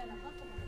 Il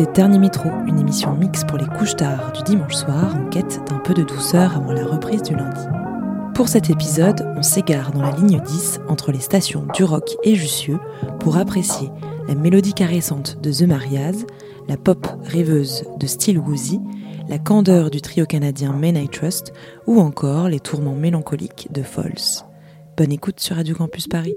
écoutez Dernier Métro, une émission mix pour les couches tard du dimanche soir en quête d'un peu de douceur avant la reprise du lundi. Pour cet épisode, on s'égare dans la ligne 10 entre les stations Duroc et Jussieu pour apprécier la mélodie caressante de The Marias, la pop rêveuse de Steel Woozy, la candeur du trio canadien Men I Trust ou encore les tourments mélancoliques de Falls. Bonne écoute sur Radio Campus Paris.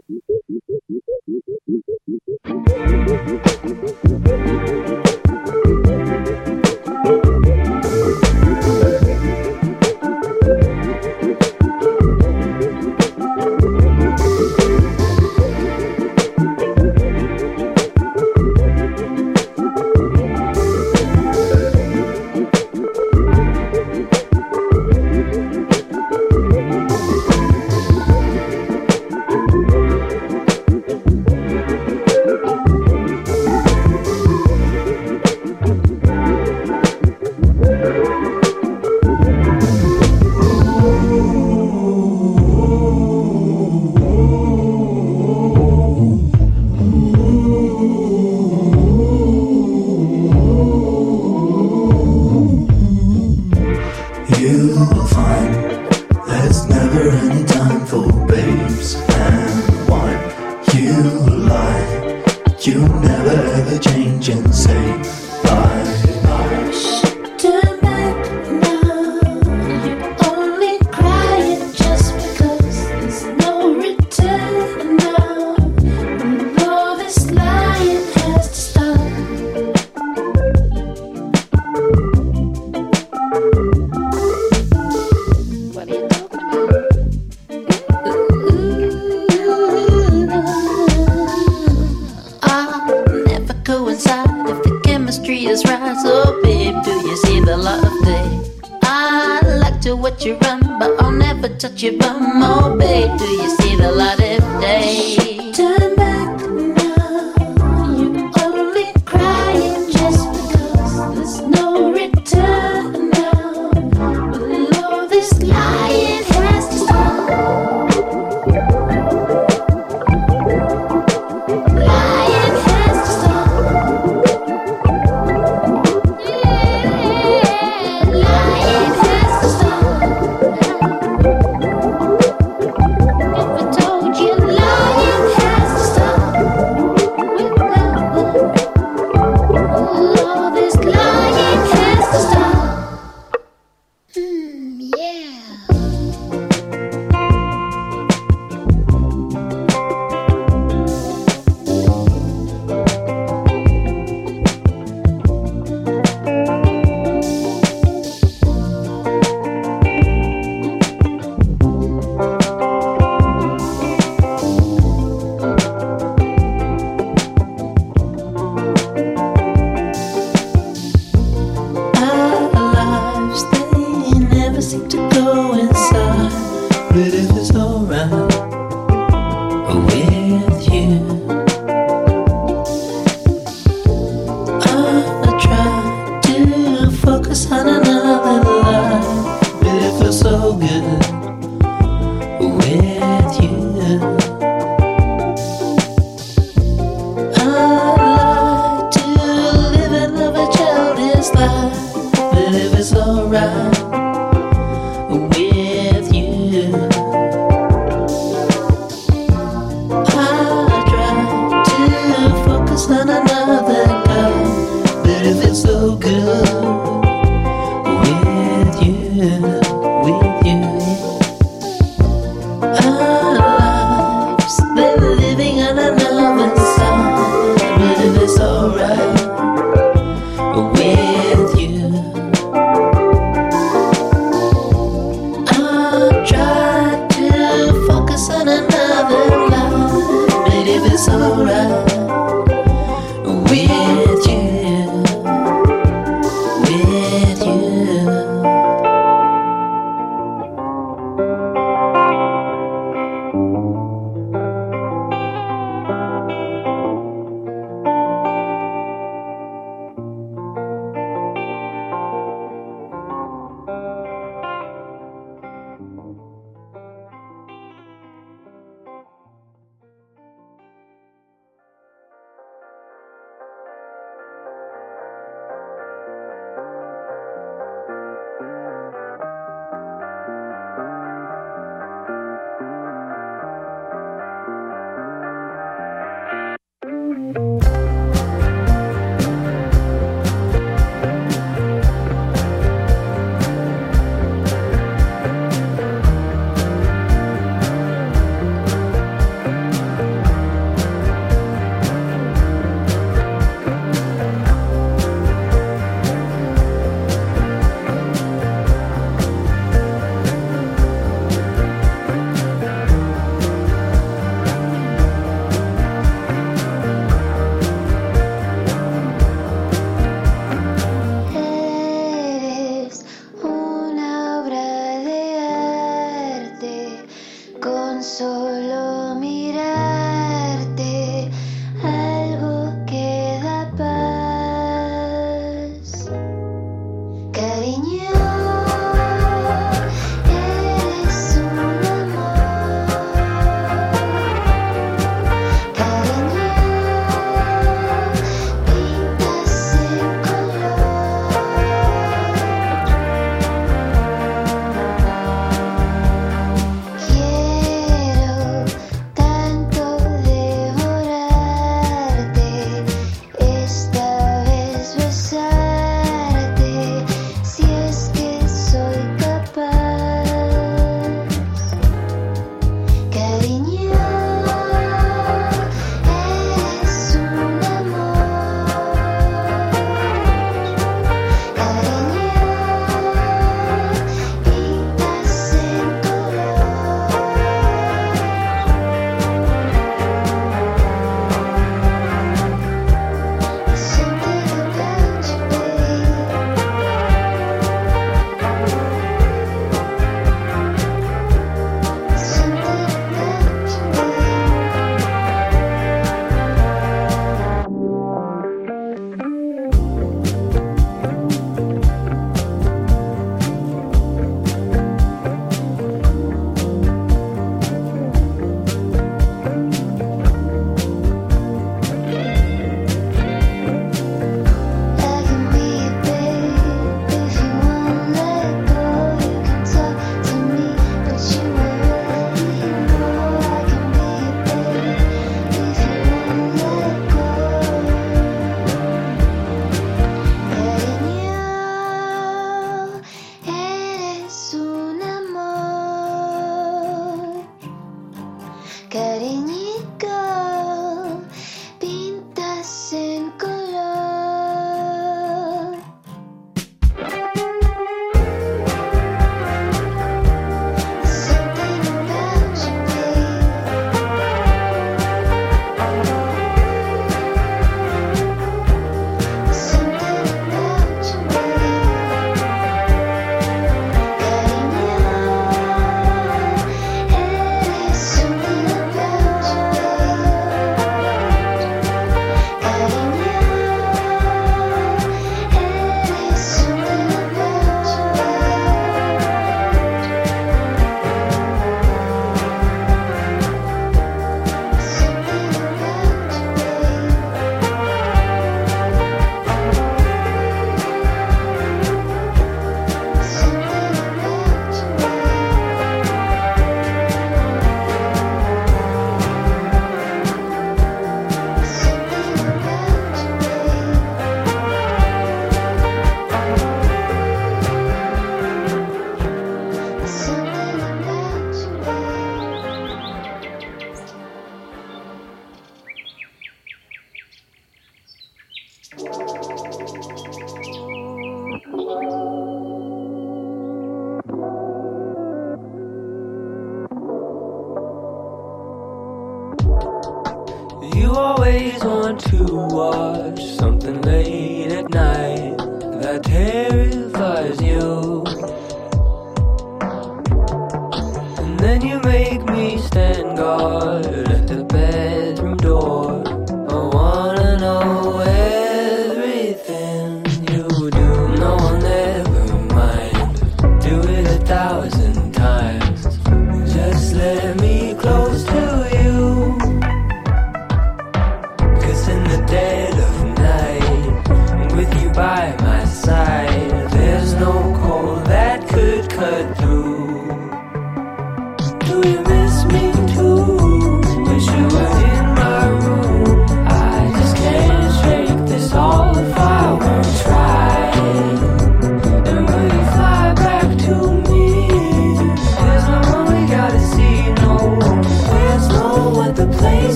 my side.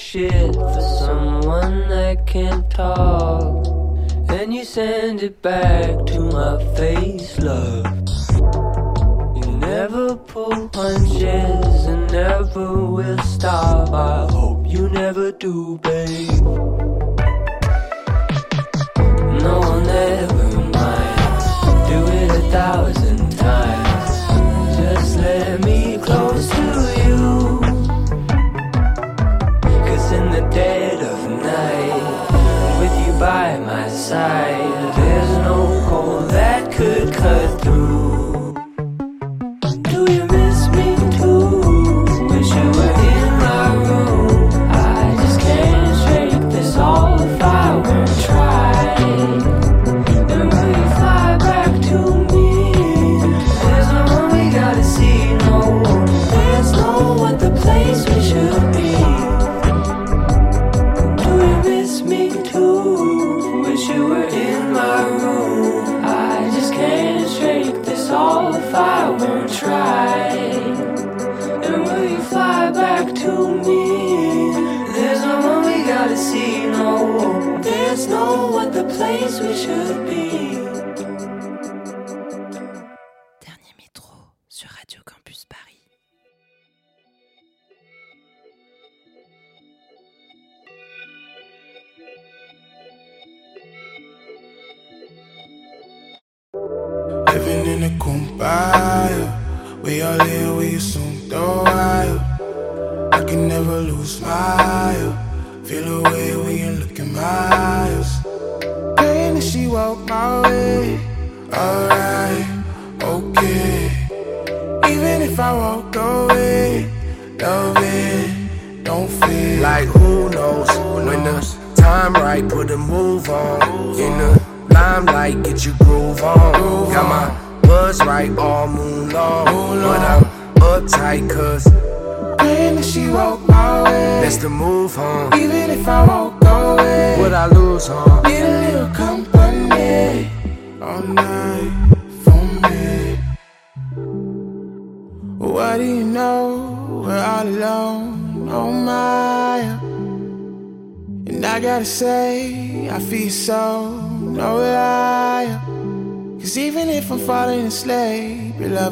shit for someone that can't talk. And you send it back to my face, love. You never pull punches and never will stop. I hope you never do, babe. we should be.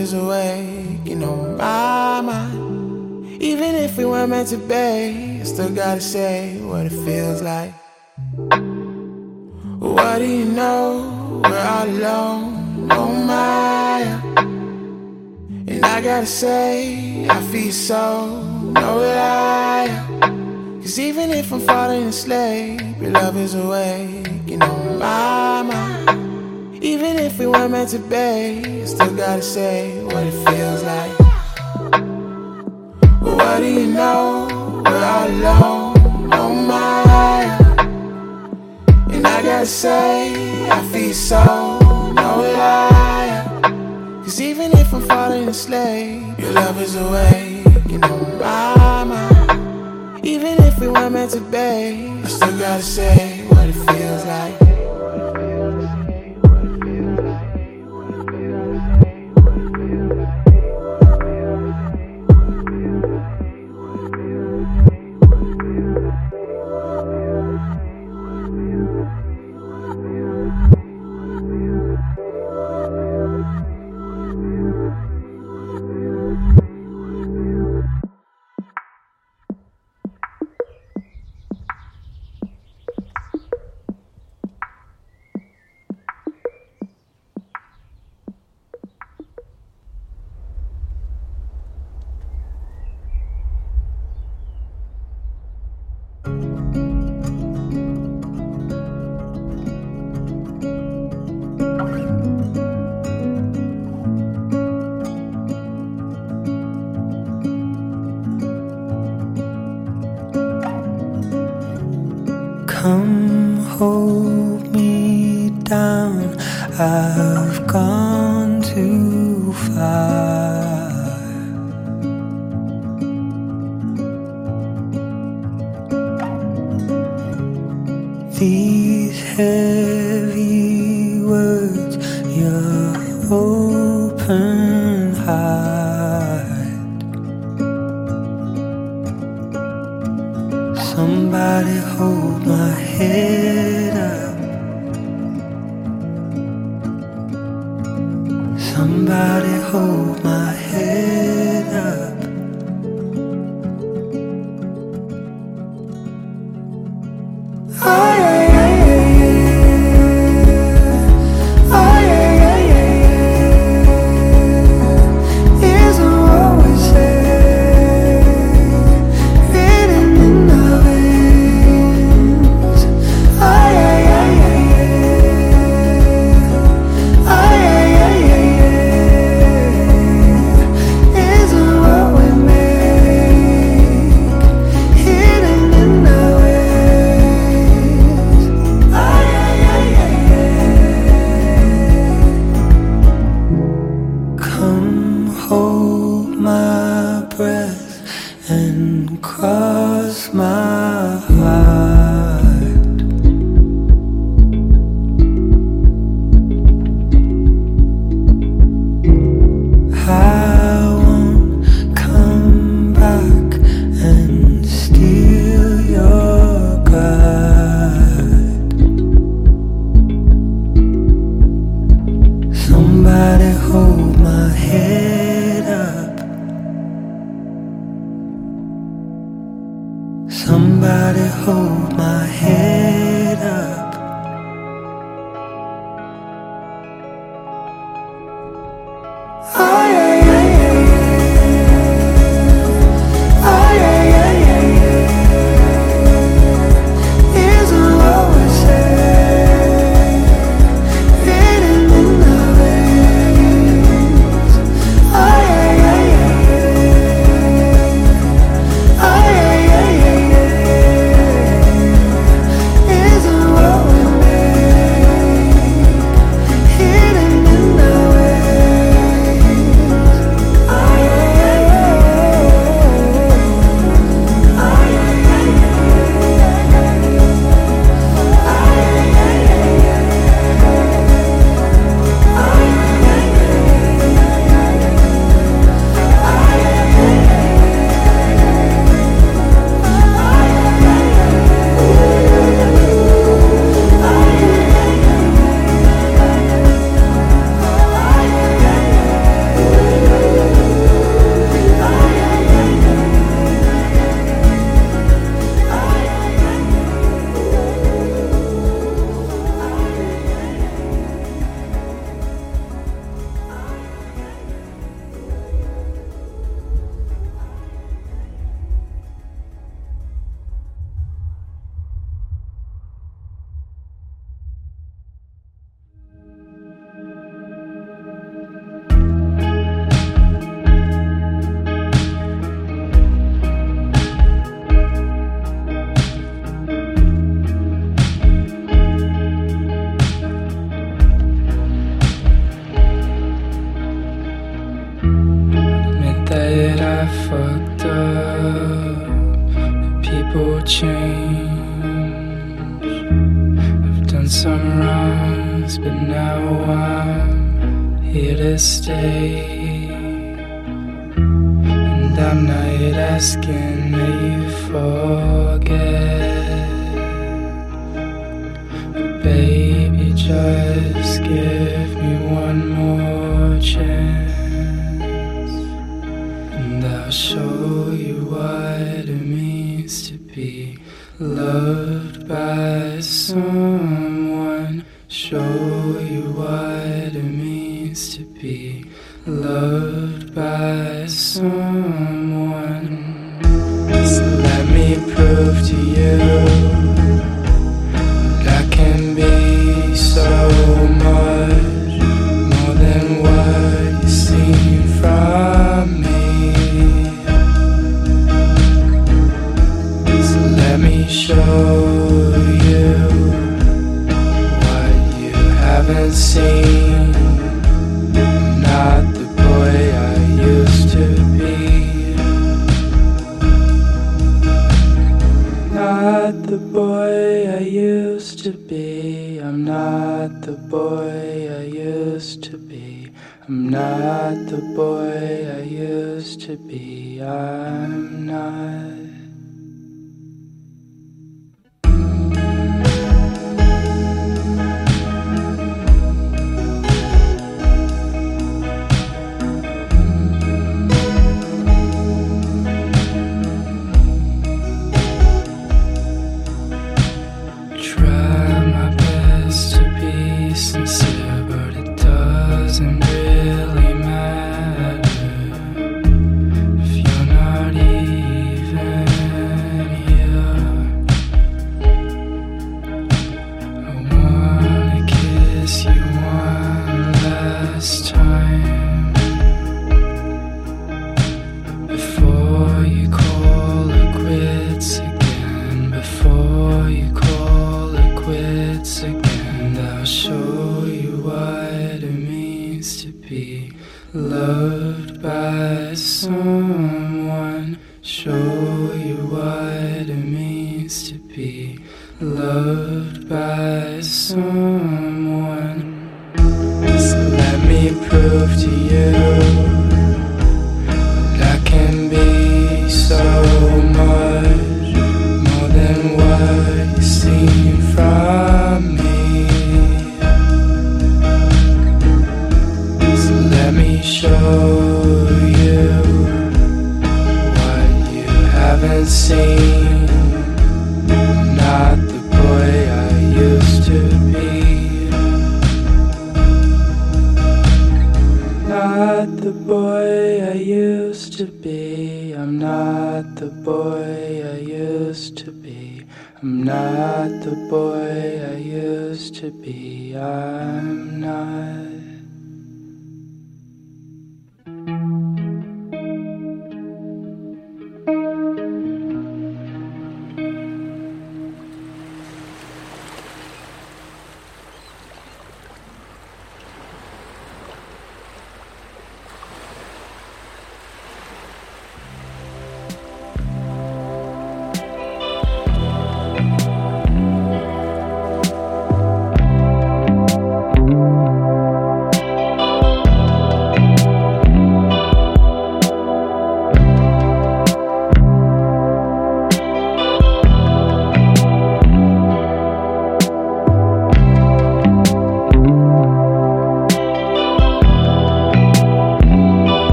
is awake, you know, my mind. Even if we weren't meant to be, I still gotta say what it feels like. What do you know? We're all alone, no Maya. And I gotta say, I feel so, no liar. Cause even if I'm falling asleep, your love is awake, you know, my mind. Even if we weren't meant to be, still gotta say what it feels like. What do you know? We're all alone on my And I gotta say, I feel so, no lie. Cause even if I'm falling asleep, your love is awake, you know, my mind. Even if we weren't meant to be, I still gotta say what it feels like. these heavy words, your open heart. Somebody hold my head up. Somebody hold. fucked up. People change. I've done some wrongs, but now I'm here to stay. And I'm not asking that you forget. But baby, just give me one more chance. I'll show you what it means to be loved.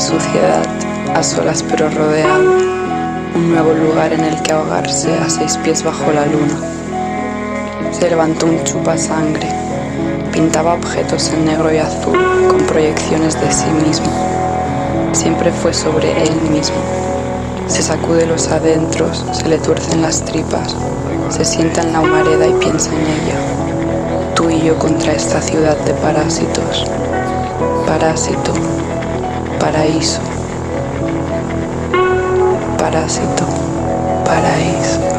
Suciedad, a solas pero rodeado, un nuevo lugar en el que ahogarse a seis pies bajo la luna. Se levantó un chupa sangre, pintaba objetos en negro y azul con proyecciones de sí mismo. Siempre fue sobre él mismo. Se sacude los adentros, se le tuercen las tripas, se sienta en la humareda y piensa en ella. Tú y yo contra esta ciudad de parásitos. Parásito, paraíso. Parásito, paraíso.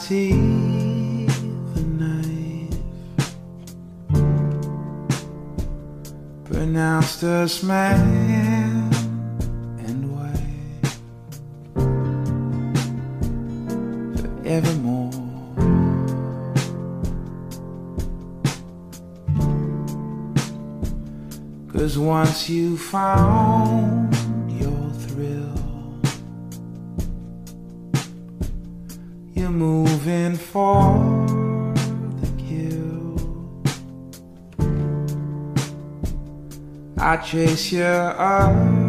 teeth a knife pronounced us man and wife forevermore. Cause once you found Chase you up.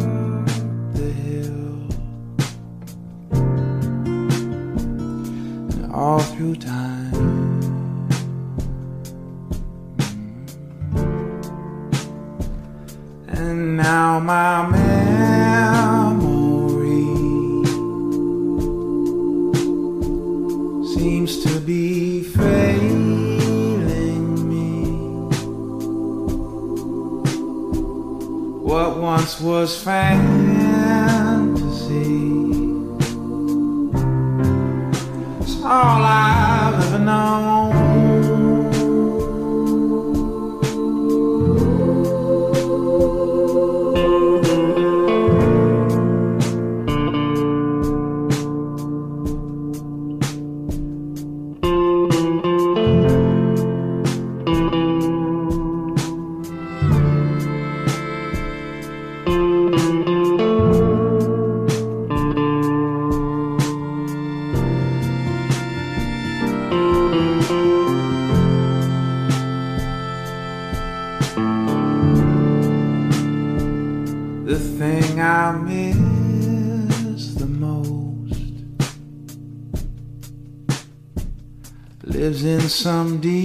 some D.